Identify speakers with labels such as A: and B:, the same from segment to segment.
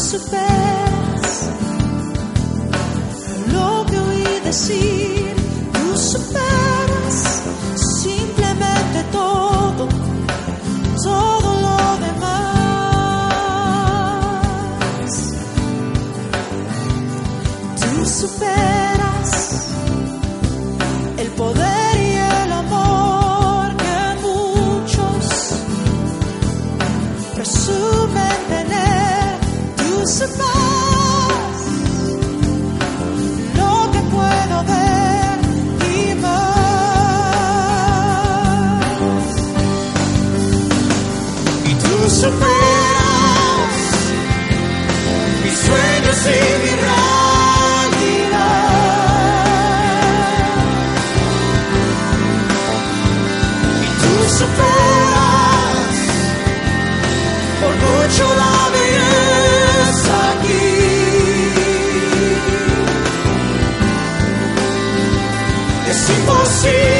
A: superas lo que oí decir, tú superas simplemente todo, todo lo demás. Tú superas.
B: see.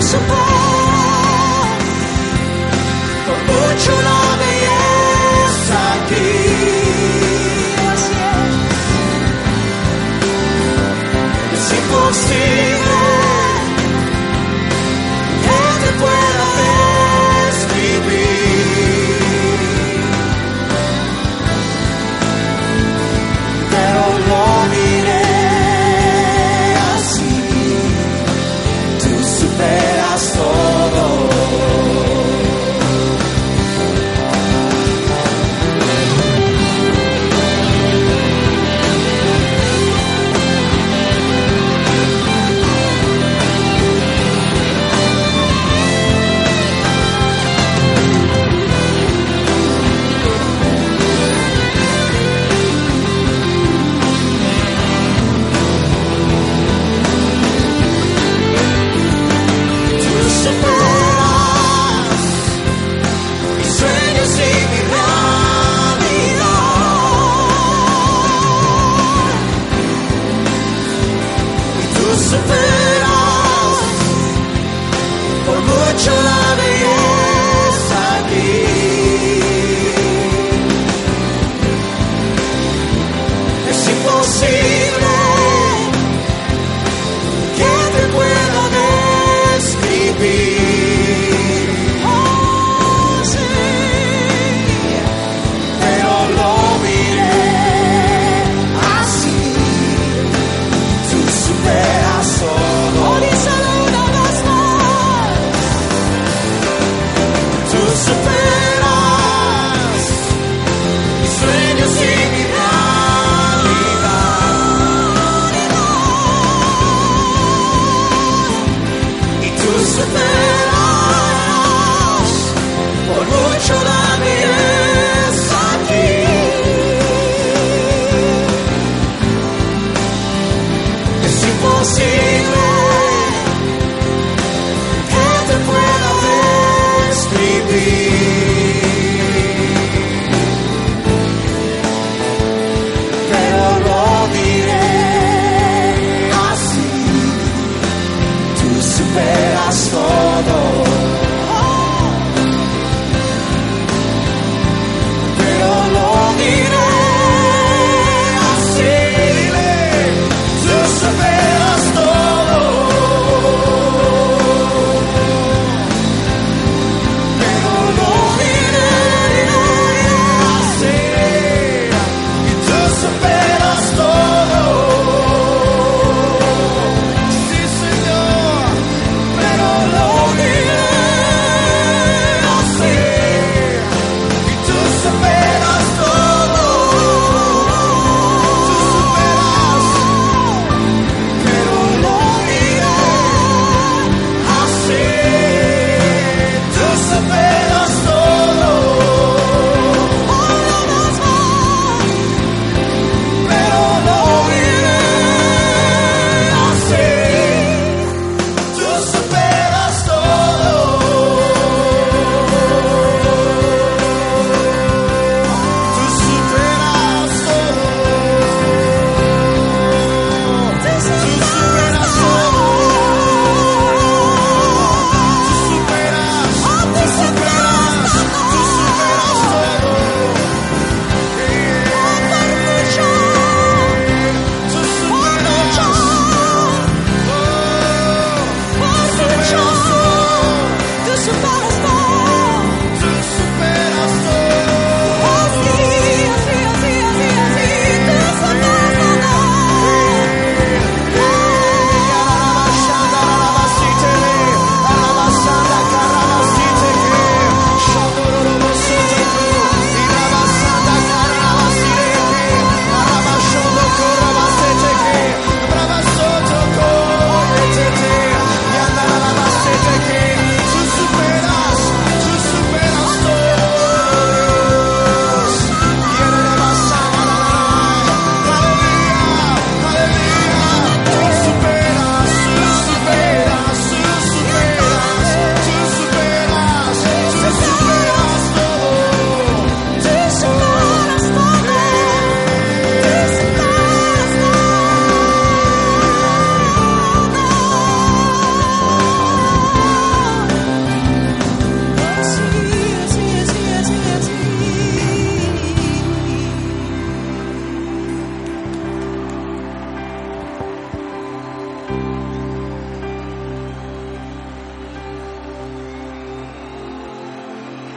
B: support.